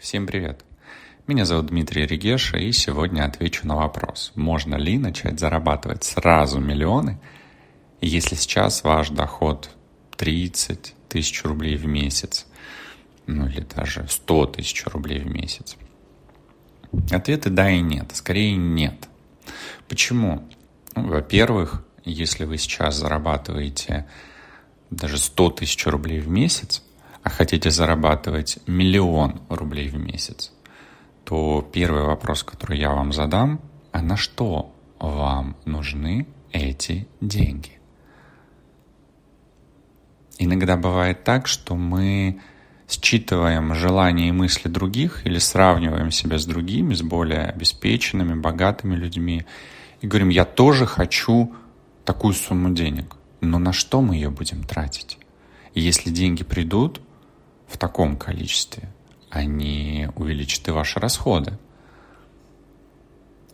Всем привет! Меня зовут Дмитрий Регеша, и сегодня отвечу на вопрос, можно ли начать зарабатывать сразу миллионы, если сейчас ваш доход 30 тысяч рублей в месяц, ну или даже 100 тысяч рублей в месяц. Ответы да и нет, скорее нет. Почему? Ну, во-первых, если вы сейчас зарабатываете даже 100 тысяч рублей в месяц, а хотите зарабатывать миллион рублей в месяц, то первый вопрос, который я вам задам, а на что вам нужны эти деньги? Иногда бывает так, что мы считываем желания и мысли других или сравниваем себя с другими, с более обеспеченными, богатыми людьми, и говорим, я тоже хочу такую сумму денег. Но на что мы ее будем тратить? И если деньги придут, таком количестве, они увеличат и ваши расходы.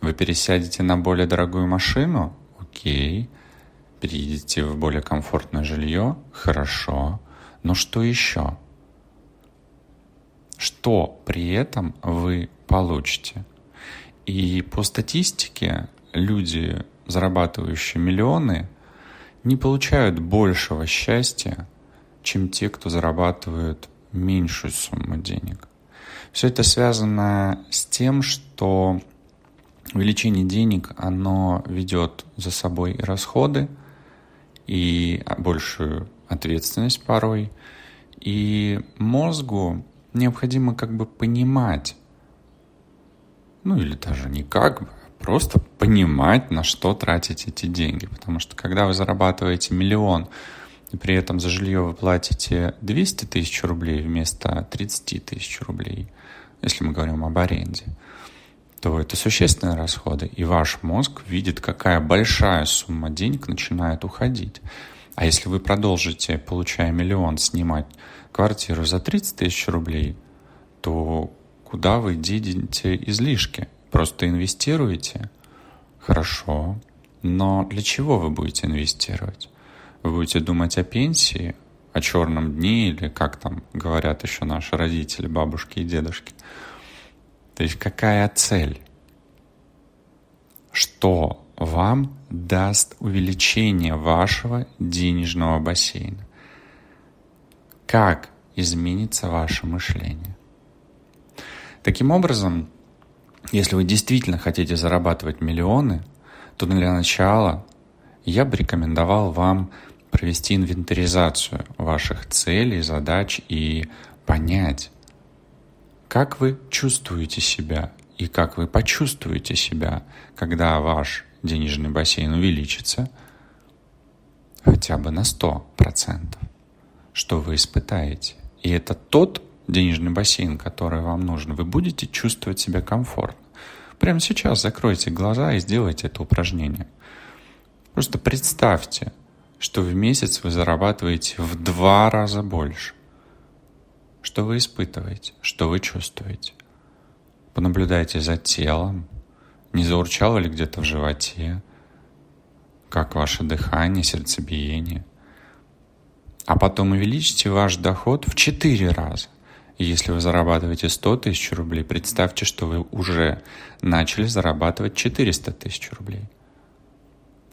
Вы пересядете на более дорогую машину? Окей. Переедете в более комфортное жилье? Хорошо. Но что еще? Что при этом вы получите? И по статистике люди, зарабатывающие миллионы, не получают большего счастья, чем те, кто зарабатывает меньшую сумму денег. Все это связано с тем, что увеличение денег, оно ведет за собой и расходы, и большую ответственность порой. И мозгу необходимо как бы понимать, ну или даже не как бы, а просто понимать, на что тратить эти деньги. Потому что когда вы зарабатываете миллион при этом за жилье вы платите 200 тысяч рублей вместо 30 тысяч рублей, если мы говорим об аренде, то это существенные расходы, и ваш мозг видит, какая большая сумма денег начинает уходить. А если вы продолжите, получая миллион, снимать квартиру за 30 тысяч рублей, то куда вы денете излишки? Просто инвестируете? Хорошо. Но для чего вы будете инвестировать? Вы будете думать о пенсии, о черном дне или как там говорят еще наши родители, бабушки и дедушки. То есть какая цель? Что вам даст увеличение вашего денежного бассейна? Как изменится ваше мышление? Таким образом, если вы действительно хотите зарабатывать миллионы, то для начала я бы рекомендовал вам провести инвентаризацию ваших целей, задач и понять, как вы чувствуете себя и как вы почувствуете себя, когда ваш денежный бассейн увеличится хотя бы на 100%, что вы испытаете. И это тот денежный бассейн, который вам нужен. Вы будете чувствовать себя комфортно. Прямо сейчас закройте глаза и сделайте это упражнение. Просто представьте, что в месяц вы зарабатываете в два раза больше. Что вы испытываете, что вы чувствуете. Понаблюдайте за телом, не заурчало ли где-то в животе, как ваше дыхание, сердцебиение. А потом увеличьте ваш доход в 4 раза. И если вы зарабатываете 100 тысяч рублей, представьте, что вы уже начали зарабатывать 400 тысяч рублей.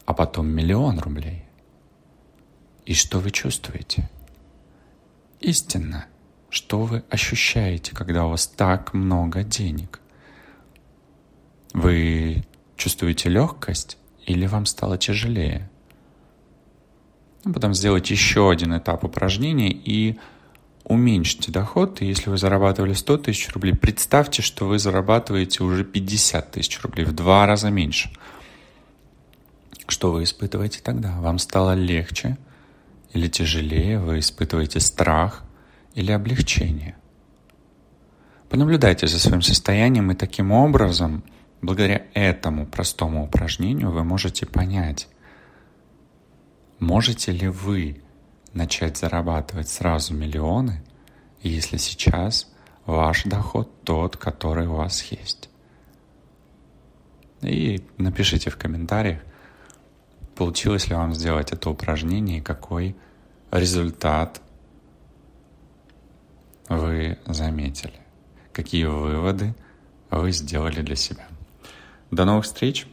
А потом миллион рублей – и что вы чувствуете? Истинно, что вы ощущаете, когда у вас так много денег? Вы чувствуете легкость или вам стало тяжелее? Ну, потом сделайте еще один этап упражнения и уменьшите доход. И если вы зарабатывали 100 тысяч рублей, представьте, что вы зарабатываете уже 50 тысяч рублей, в два раза меньше. Что вы испытываете тогда? Вам стало легче – или тяжелее, вы испытываете страх или облегчение. Понаблюдайте за своим состоянием, и таким образом, благодаря этому простому упражнению, вы можете понять, можете ли вы начать зарабатывать сразу миллионы, если сейчас ваш доход тот, который у вас есть. И напишите в комментариях, получилось ли вам сделать это упражнение и какой результат вы заметили. какие выводы вы сделали для себя. До новых встреч!